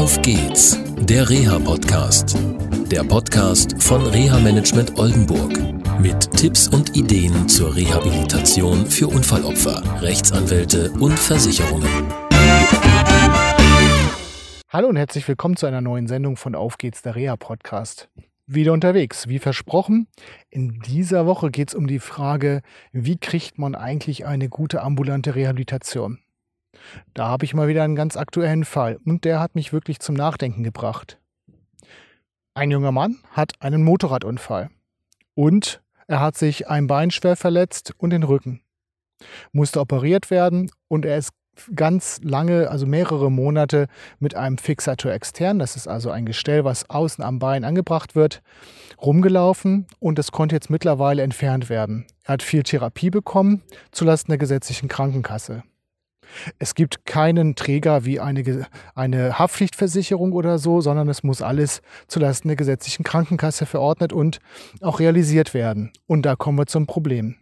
Auf geht's, der Reha-Podcast. Der Podcast von Reha-Management Oldenburg. Mit Tipps und Ideen zur Rehabilitation für Unfallopfer, Rechtsanwälte und Versicherungen. Hallo und herzlich willkommen zu einer neuen Sendung von Auf geht's, der Reha-Podcast. Wieder unterwegs, wie versprochen. In dieser Woche geht es um die Frage, wie kriegt man eigentlich eine gute ambulante Rehabilitation? Da habe ich mal wieder einen ganz aktuellen Fall und der hat mich wirklich zum Nachdenken gebracht. Ein junger Mann hat einen Motorradunfall und er hat sich ein Bein schwer verletzt und den Rücken. Musste operiert werden und er ist ganz lange, also mehrere Monate mit einem Fixator extern, das ist also ein Gestell, was außen am Bein angebracht wird, rumgelaufen und es konnte jetzt mittlerweile entfernt werden. Er hat viel Therapie bekommen zulasten der gesetzlichen Krankenkasse. Es gibt keinen Träger wie eine, eine Haftpflichtversicherung oder so, sondern es muss alles zulasten der gesetzlichen Krankenkasse verordnet und auch realisiert werden. Und da kommen wir zum Problem.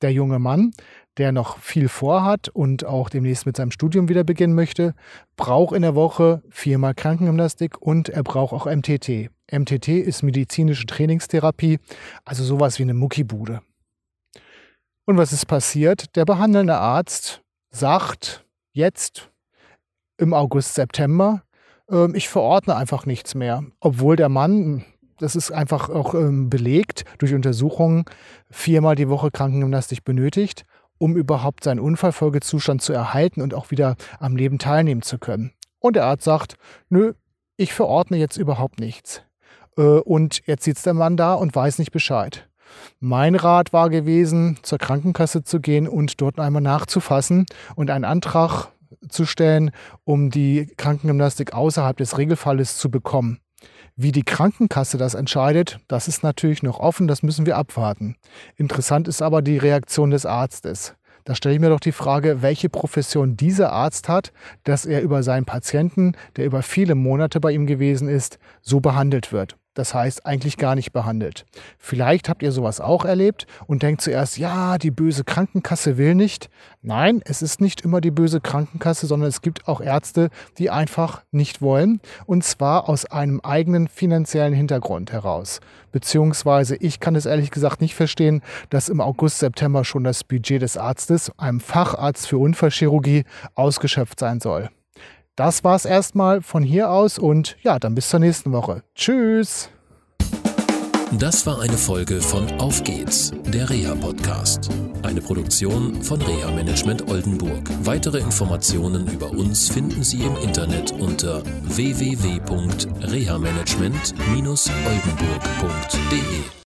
Der junge Mann, der noch viel vorhat und auch demnächst mit seinem Studium wieder beginnen möchte, braucht in der Woche viermal Krankengymnastik und er braucht auch MTT. MTT ist medizinische Trainingstherapie, also sowas wie eine Muckibude. Und was ist passiert? Der behandelnde Arzt sagt jetzt im August, September, äh, ich verordne einfach nichts mehr. Obwohl der Mann, das ist einfach auch ähm, belegt durch Untersuchungen, viermal die Woche Krankengymnastik benötigt, um überhaupt seinen Unfallfolgezustand zu erhalten und auch wieder am Leben teilnehmen zu können. Und der Arzt sagt, nö, ich verordne jetzt überhaupt nichts. Äh, und jetzt sitzt der Mann da und weiß nicht Bescheid. Mein Rat war gewesen, zur Krankenkasse zu gehen und dort einmal nachzufassen und einen Antrag zu stellen, um die Krankengymnastik außerhalb des Regelfalles zu bekommen. Wie die Krankenkasse das entscheidet, das ist natürlich noch offen, das müssen wir abwarten. Interessant ist aber die Reaktion des Arztes. Da stelle ich mir doch die Frage, welche Profession dieser Arzt hat, dass er über seinen Patienten, der über viele Monate bei ihm gewesen ist, so behandelt wird. Das heißt, eigentlich gar nicht behandelt. Vielleicht habt ihr sowas auch erlebt und denkt zuerst, ja, die böse Krankenkasse will nicht. Nein, es ist nicht immer die böse Krankenkasse, sondern es gibt auch Ärzte, die einfach nicht wollen. Und zwar aus einem eigenen finanziellen Hintergrund heraus. Beziehungsweise ich kann es ehrlich gesagt nicht verstehen, dass im August, September schon das Budget des Arztes, einem Facharzt für Unfallchirurgie, ausgeschöpft sein soll. Das war's erstmal von hier aus und ja, dann bis zur nächsten Woche. Tschüss! Das war eine Folge von Auf geht's, der Reha-Podcast. Eine Produktion von Reha Management Oldenburg. Weitere Informationen über uns finden Sie im Internet unter www.rehamanagement-oldenburg.de.